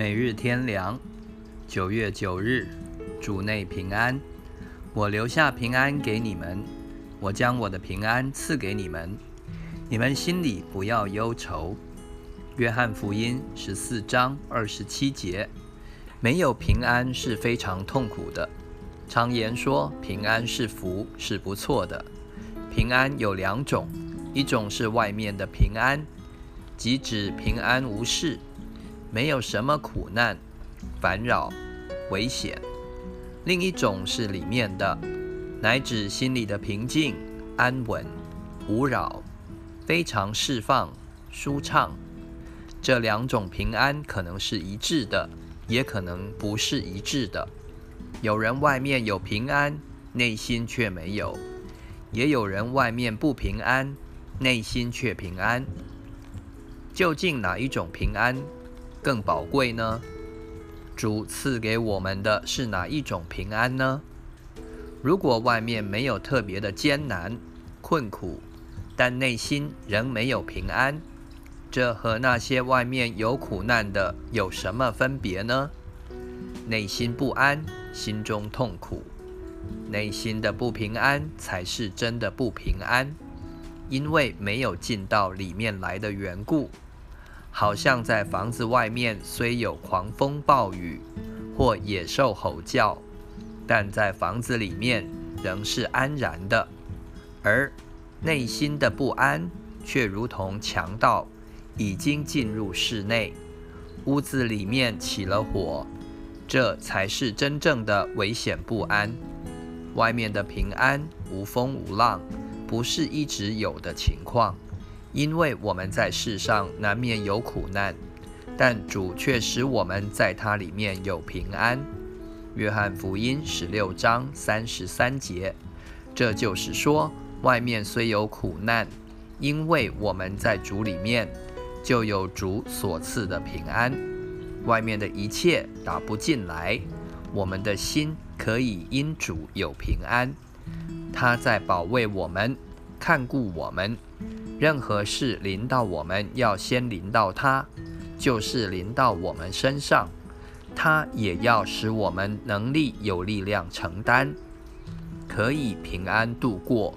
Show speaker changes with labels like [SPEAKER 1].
[SPEAKER 1] 每日天良，九月九日，主内平安。我留下平安给你们，我将我的平安赐给你们。你们心里不要忧愁。约翰福音十四章二十七节，没有平安是非常痛苦的。常言说，平安是福，是不错的。平安有两种，一种是外面的平安，即指平安无事。没有什么苦难、烦扰、危险；另一种是里面的，乃指心里的平静、安稳、无扰，非常释放、舒畅。这两种平安可能是一致的，也可能不是一致的。有人外面有平安，内心却没有；也有人外面不平安，内心却平安。究竟哪一种平安？更宝贵呢？主赐给我们的是哪一种平安呢？如果外面没有特别的艰难困苦，但内心仍没有平安，这和那些外面有苦难的有什么分别呢？内心不安，心中痛苦，内心的不平安才是真的不平安，因为没有进到里面来的缘故。好像在房子外面虽有狂风暴雨或野兽吼叫，但在房子里面仍是安然的；而内心的不安却如同强盗已经进入室内，屋子里面起了火，这才是真正的危险不安。外面的平安无风无浪，不是一直有的情况。因为我们在世上难免有苦难，但主却使我们在他里面有平安。约翰福音十六章三十三节，这就是说，外面虽有苦难，因为我们在主里面，就有主所赐的平安。外面的一切打不进来，我们的心可以因主有平安。他在保卫我们，看顾我们。任何事临到我们，要先临到他，就是临到我们身上，他也要使我们能力有力量承担，可以平安度过。